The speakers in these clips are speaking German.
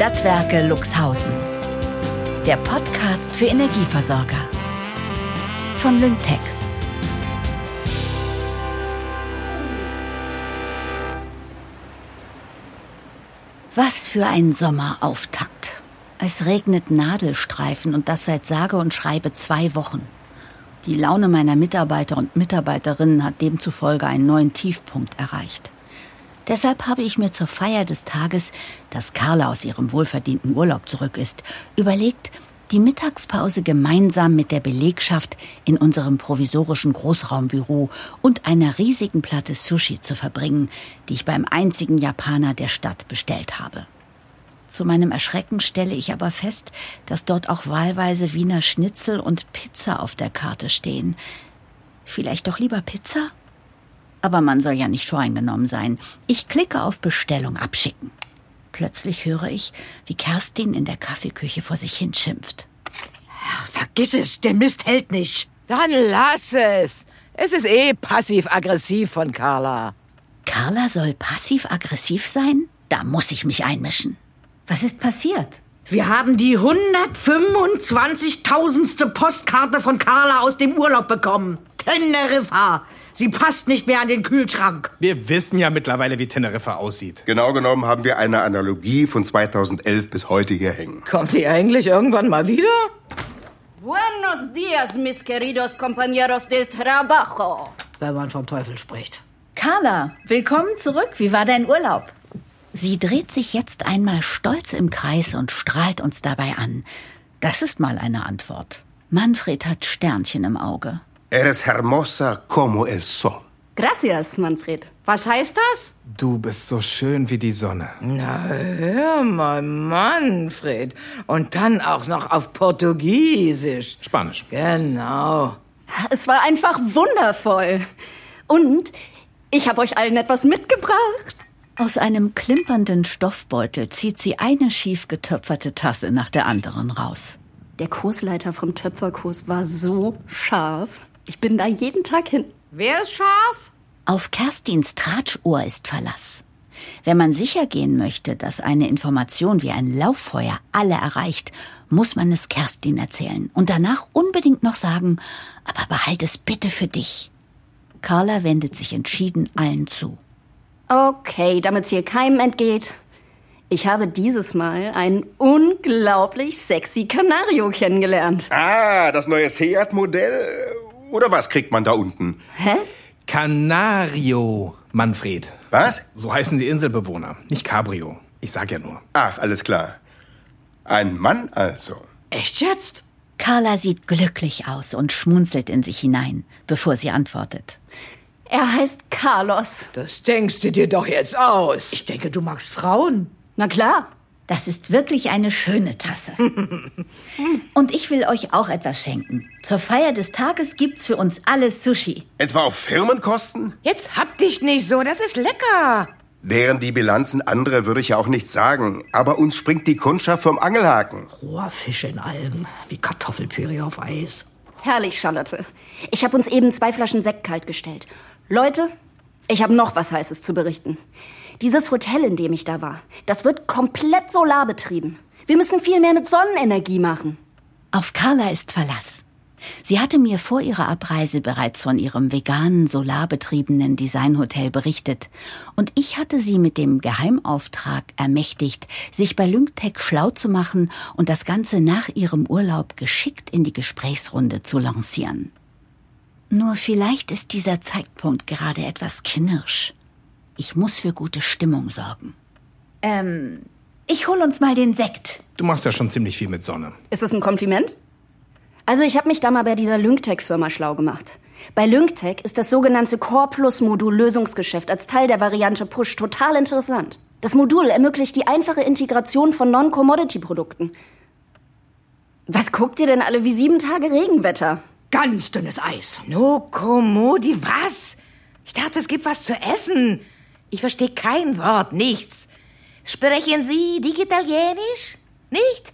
Stadtwerke Luxhausen. Der Podcast für Energieversorger. Von Lyngtech. Was für ein Sommerauftakt. Es regnet Nadelstreifen und das seit sage und schreibe zwei Wochen. Die Laune meiner Mitarbeiter und Mitarbeiterinnen hat demzufolge einen neuen Tiefpunkt erreicht. Deshalb habe ich mir zur Feier des Tages, dass Carla aus ihrem wohlverdienten Urlaub zurück ist, überlegt, die Mittagspause gemeinsam mit der Belegschaft in unserem provisorischen Großraumbüro und einer riesigen Platte Sushi zu verbringen, die ich beim einzigen Japaner der Stadt bestellt habe. Zu meinem Erschrecken stelle ich aber fest, dass dort auch wahlweise Wiener Schnitzel und Pizza auf der Karte stehen. Vielleicht doch lieber Pizza? Aber man soll ja nicht voreingenommen sein. Ich klicke auf Bestellung abschicken. Plötzlich höre ich, wie Kerstin in der Kaffeeküche vor sich hin schimpft. Vergiss es, der Mist hält nicht. Dann lass es. Es ist eh passiv-aggressiv von Carla. Carla soll passiv-aggressiv sein? Da muss ich mich einmischen. Was ist passiert? Wir haben die 125.000. Postkarte von Carla aus dem Urlaub bekommen. Teneriffa. Sie passt nicht mehr an den Kühlschrank. Wir wissen ja mittlerweile, wie Teneriffa aussieht. Genau genommen haben wir eine Analogie von 2011 bis heute hier hängen. Kommt die eigentlich irgendwann mal wieder? Buenos dias, mis queridos compañeros de trabajo. Wenn man vom Teufel spricht. Carla, willkommen zurück. Wie war dein Urlaub? Sie dreht sich jetzt einmal stolz im Kreis und strahlt uns dabei an. Das ist mal eine Antwort. Manfred hat Sternchen im Auge. Eres hermosa como el sol. Gracias, Manfred. Was heißt das? Du bist so schön wie die Sonne. Na, hör mal, Manfred. Und dann auch noch auf Portugiesisch. Spanisch. Genau. Es war einfach wundervoll. Und ich habe euch allen etwas mitgebracht. Aus einem klimpernden Stoffbeutel zieht sie eine schief getöpferte Tasse nach der anderen raus. Der Kursleiter vom Töpferkurs war so scharf. Ich bin da jeden Tag hin. Wer ist scharf? Auf Kerstins Tratschohr ist Verlass. Wenn man sicher gehen möchte, dass eine Information wie ein Lauffeuer alle erreicht, muss man es Kerstin erzählen und danach unbedingt noch sagen, aber behalt es bitte für dich. Carla wendet sich entschieden allen zu. Okay, damit es hier keinem entgeht. Ich habe dieses Mal einen unglaublich sexy Canario kennengelernt. Ah, das neue Seat-Modell? Oder was kriegt man da unten? Hä? Canario, Manfred. Was? So heißen die Inselbewohner, nicht Cabrio. Ich sag ja nur. Ach, alles klar. Ein Mann also. Echt jetzt? Carla sieht glücklich aus und schmunzelt in sich hinein, bevor sie antwortet. Er heißt Carlos. Das denkst du dir doch jetzt aus. Ich denke, du magst Frauen. Na klar. Das ist wirklich eine schöne Tasse. Und ich will euch auch etwas schenken. Zur Feier des Tages gibt's für uns alle Sushi. Etwa auf Firmenkosten? Jetzt hab dich nicht so, das ist lecker. Wären die Bilanzen andere, würde ich ja auch nichts sagen. Aber uns springt die Kundschaft vom Angelhaken. Roher Fisch in Algen, wie Kartoffelpüree auf Eis. Herrlich, Charlotte. Ich habe uns eben zwei Flaschen Sekt kalt gestellt. Leute, ich habe noch was Heißes zu berichten. Dieses Hotel, in dem ich da war, das wird komplett solarbetrieben. Wir müssen viel mehr mit Sonnenenergie machen. Auf Carla ist Verlass. Sie hatte mir vor ihrer Abreise bereits von ihrem veganen, solarbetriebenen Designhotel berichtet. Und ich hatte sie mit dem Geheimauftrag ermächtigt, sich bei Lyngtech schlau zu machen und das Ganze nach ihrem Urlaub geschickt in die Gesprächsrunde zu lancieren. Nur vielleicht ist dieser Zeitpunkt gerade etwas knirsch. Ich muss für gute Stimmung sorgen. Ähm, ich hol uns mal den Sekt. Du machst ja schon ziemlich viel mit Sonne. Ist das ein Kompliment? Also ich habe mich da mal bei dieser Lyngtech-Firma schlau gemacht. Bei Lyngtech ist das sogenannte Core Plus Modul Lösungsgeschäft als Teil der Variante Push total interessant. Das Modul ermöglicht die einfache Integration von Non-Commodity-Produkten. Was guckt ihr denn alle wie sieben Tage Regenwetter? Ganz dünnes Eis. No Commodi, was? Ich dachte, es gibt was zu essen. Ich verstehe kein Wort, nichts. Sprechen Sie Digitalienisch? Nicht?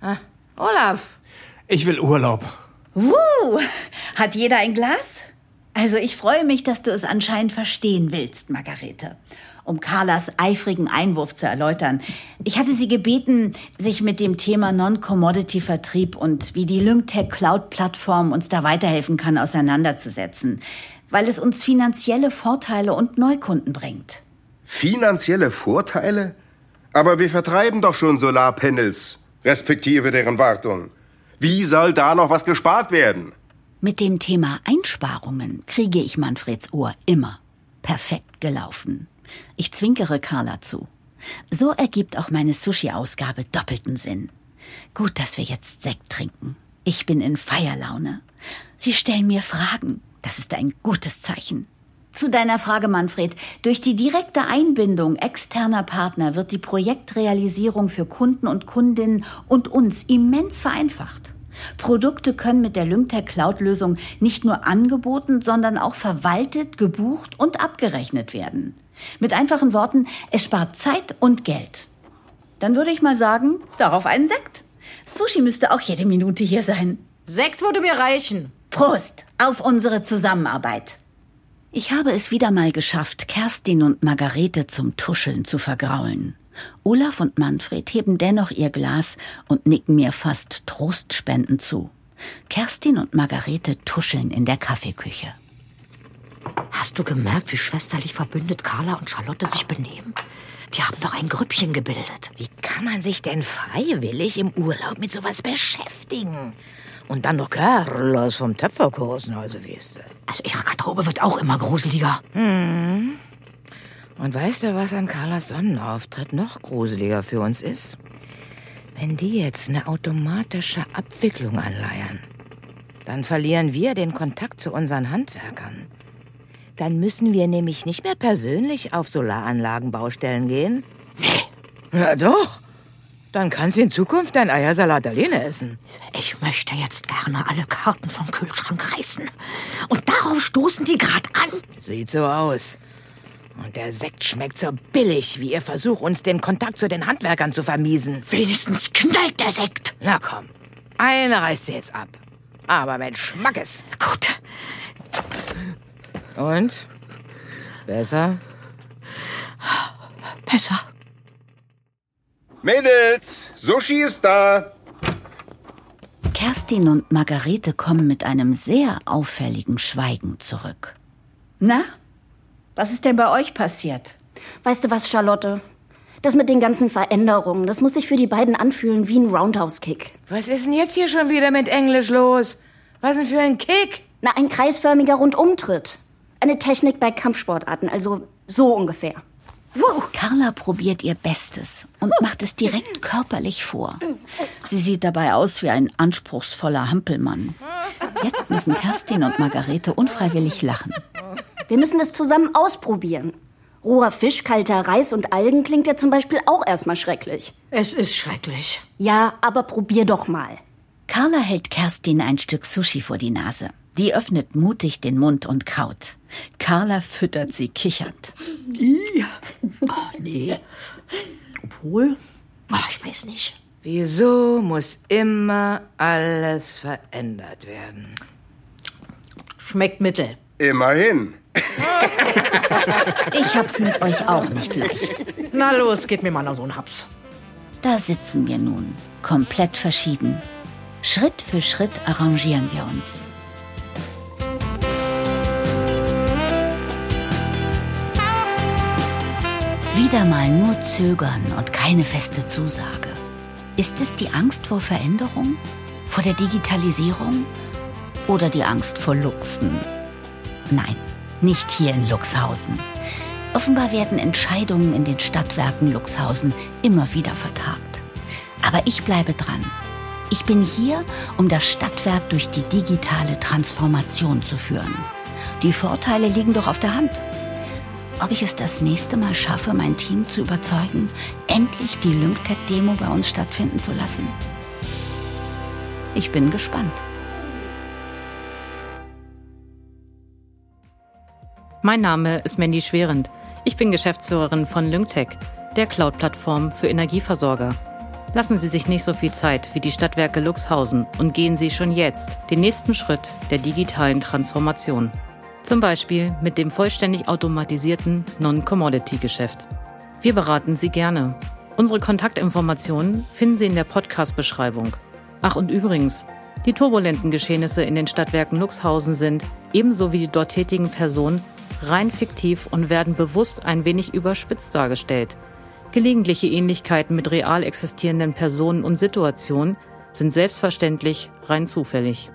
Ah, Olaf. Ich will Urlaub. Uh, hat jeder ein Glas? Also ich freue mich, dass du es anscheinend verstehen willst, Margarete. Um Carlas eifrigen Einwurf zu erläutern. Ich hatte sie gebeten, sich mit dem Thema Non-Commodity-Vertrieb und wie die Lyngtech Cloud-Plattform uns da weiterhelfen kann, auseinanderzusetzen. Weil es uns finanzielle Vorteile und Neukunden bringt. Finanzielle Vorteile? Aber wir vertreiben doch schon Solarpanels, respektive deren Wartung. Wie soll da noch was gespart werden? Mit dem Thema Einsparungen kriege ich Manfreds Ohr immer. Perfekt gelaufen. Ich zwinkere Carla zu. So ergibt auch meine Sushi-Ausgabe doppelten Sinn. Gut, dass wir jetzt Sekt trinken. Ich bin in Feierlaune. Sie stellen mir Fragen. Das ist ein gutes Zeichen. Zu deiner Frage, Manfred. Durch die direkte Einbindung externer Partner wird die Projektrealisierung für Kunden und Kundinnen und uns immens vereinfacht. Produkte können mit der Lyngtech Cloud-Lösung nicht nur angeboten, sondern auch verwaltet, gebucht und abgerechnet werden. Mit einfachen Worten, es spart Zeit und Geld. Dann würde ich mal sagen, darauf einen Sekt. Sushi müsste auch jede Minute hier sein. Sekt würde mir reichen. Prost auf unsere Zusammenarbeit. Ich habe es wieder mal geschafft, Kerstin und Margarete zum Tuscheln zu vergraulen. Olaf und Manfred heben dennoch ihr Glas und nicken mir fast Trostspenden zu. Kerstin und Margarete tuscheln in der Kaffeeküche. Hast du gemerkt, wie schwesterlich verbündet Carla und Charlotte sich benehmen? Die haben doch ein Grüppchen gebildet. Wie kann man sich denn freiwillig im Urlaub mit sowas beschäftigen? Und dann noch Carlos vom Töpferkursen, also weißt du. Also ihre Garderobe wird auch immer gruseliger. Hm. Und weißt du, was an Carlas Sonnenauftritt noch gruseliger für uns ist? Wenn die jetzt eine automatische Abwicklung anleiern, dann verlieren wir den Kontakt zu unseren Handwerkern. Dann müssen wir nämlich nicht mehr persönlich auf Solaranlagenbaustellen gehen. Nee. Na doch. Dann kannst du in Zukunft dein Eiersalat alleine essen. Ich möchte jetzt gerne alle Karten vom Kühlschrank reißen. Und darauf stoßen die gerade an. Sieht so aus. Und der Sekt schmeckt so billig, wie ihr Versuch, uns den Kontakt zu den Handwerkern zu vermiesen. Wenigstens knallt der Sekt. Na komm, eine reißt du jetzt ab. Aber mit Schmackes. Gut. Und? Besser? Besser. Mädels, Sushi ist da. Kerstin und Margarete kommen mit einem sehr auffälligen Schweigen zurück. Na, was ist denn bei euch passiert? Weißt du was, Charlotte? Das mit den ganzen Veränderungen, das muss sich für die beiden anfühlen wie ein Roundhouse-Kick. Was ist denn jetzt hier schon wieder mit Englisch los? Was denn für ein Kick? Na, ein kreisförmiger Rundumtritt. Eine Technik bei Kampfsportarten, also so ungefähr. Wow. Carla probiert ihr Bestes und macht es direkt körperlich vor. Sie sieht dabei aus wie ein anspruchsvoller Hampelmann. Jetzt müssen Kerstin und Margarete unfreiwillig lachen. Wir müssen es zusammen ausprobieren. Roher Fisch, kalter Reis und Algen klingt ja zum Beispiel auch erstmal schrecklich. Es ist schrecklich. Ja, aber probier doch mal. Carla hält Kerstin ein Stück Sushi vor die Nase. Die öffnet mutig den Mund und kaut. Carla füttert sie kichernd. Oh, nee. Obwohl, ach, ich weiß nicht. Wieso muss immer alles verändert werden? Schmeckt mittel. Immerhin. Ich hab's mit euch auch nicht leicht. Na los, gib mir mal noch so einen Haps. Da sitzen wir nun, komplett verschieden. Schritt für Schritt arrangieren wir uns. Wieder mal nur zögern und keine feste Zusage. Ist es die Angst vor Veränderung? Vor der Digitalisierung? Oder die Angst vor Luchsen? Nein, nicht hier in Luxhausen. Offenbar werden Entscheidungen in den Stadtwerken Luxhausen immer wieder vertagt. Aber ich bleibe dran. Ich bin hier, um das Stadtwerk durch die digitale Transformation zu führen. Die Vorteile liegen doch auf der Hand. Ob ich es das nächste Mal schaffe, mein Team zu überzeugen, endlich die Lyngtech-Demo bei uns stattfinden zu lassen? Ich bin gespannt. Mein Name ist Mandy Schwerend. Ich bin Geschäftsführerin von Lyngtech, der Cloud-Plattform für Energieversorger. Lassen Sie sich nicht so viel Zeit wie die Stadtwerke Luxhausen und gehen Sie schon jetzt den nächsten Schritt der digitalen Transformation. Zum Beispiel mit dem vollständig automatisierten Non-Commodity-Geschäft. Wir beraten Sie gerne. Unsere Kontaktinformationen finden Sie in der Podcast-Beschreibung. Ach und übrigens, die turbulenten Geschehnisse in den Stadtwerken Luxhausen sind, ebenso wie die dort tätigen Personen, rein fiktiv und werden bewusst ein wenig überspitzt dargestellt. Gelegentliche Ähnlichkeiten mit real existierenden Personen und Situationen sind selbstverständlich rein zufällig.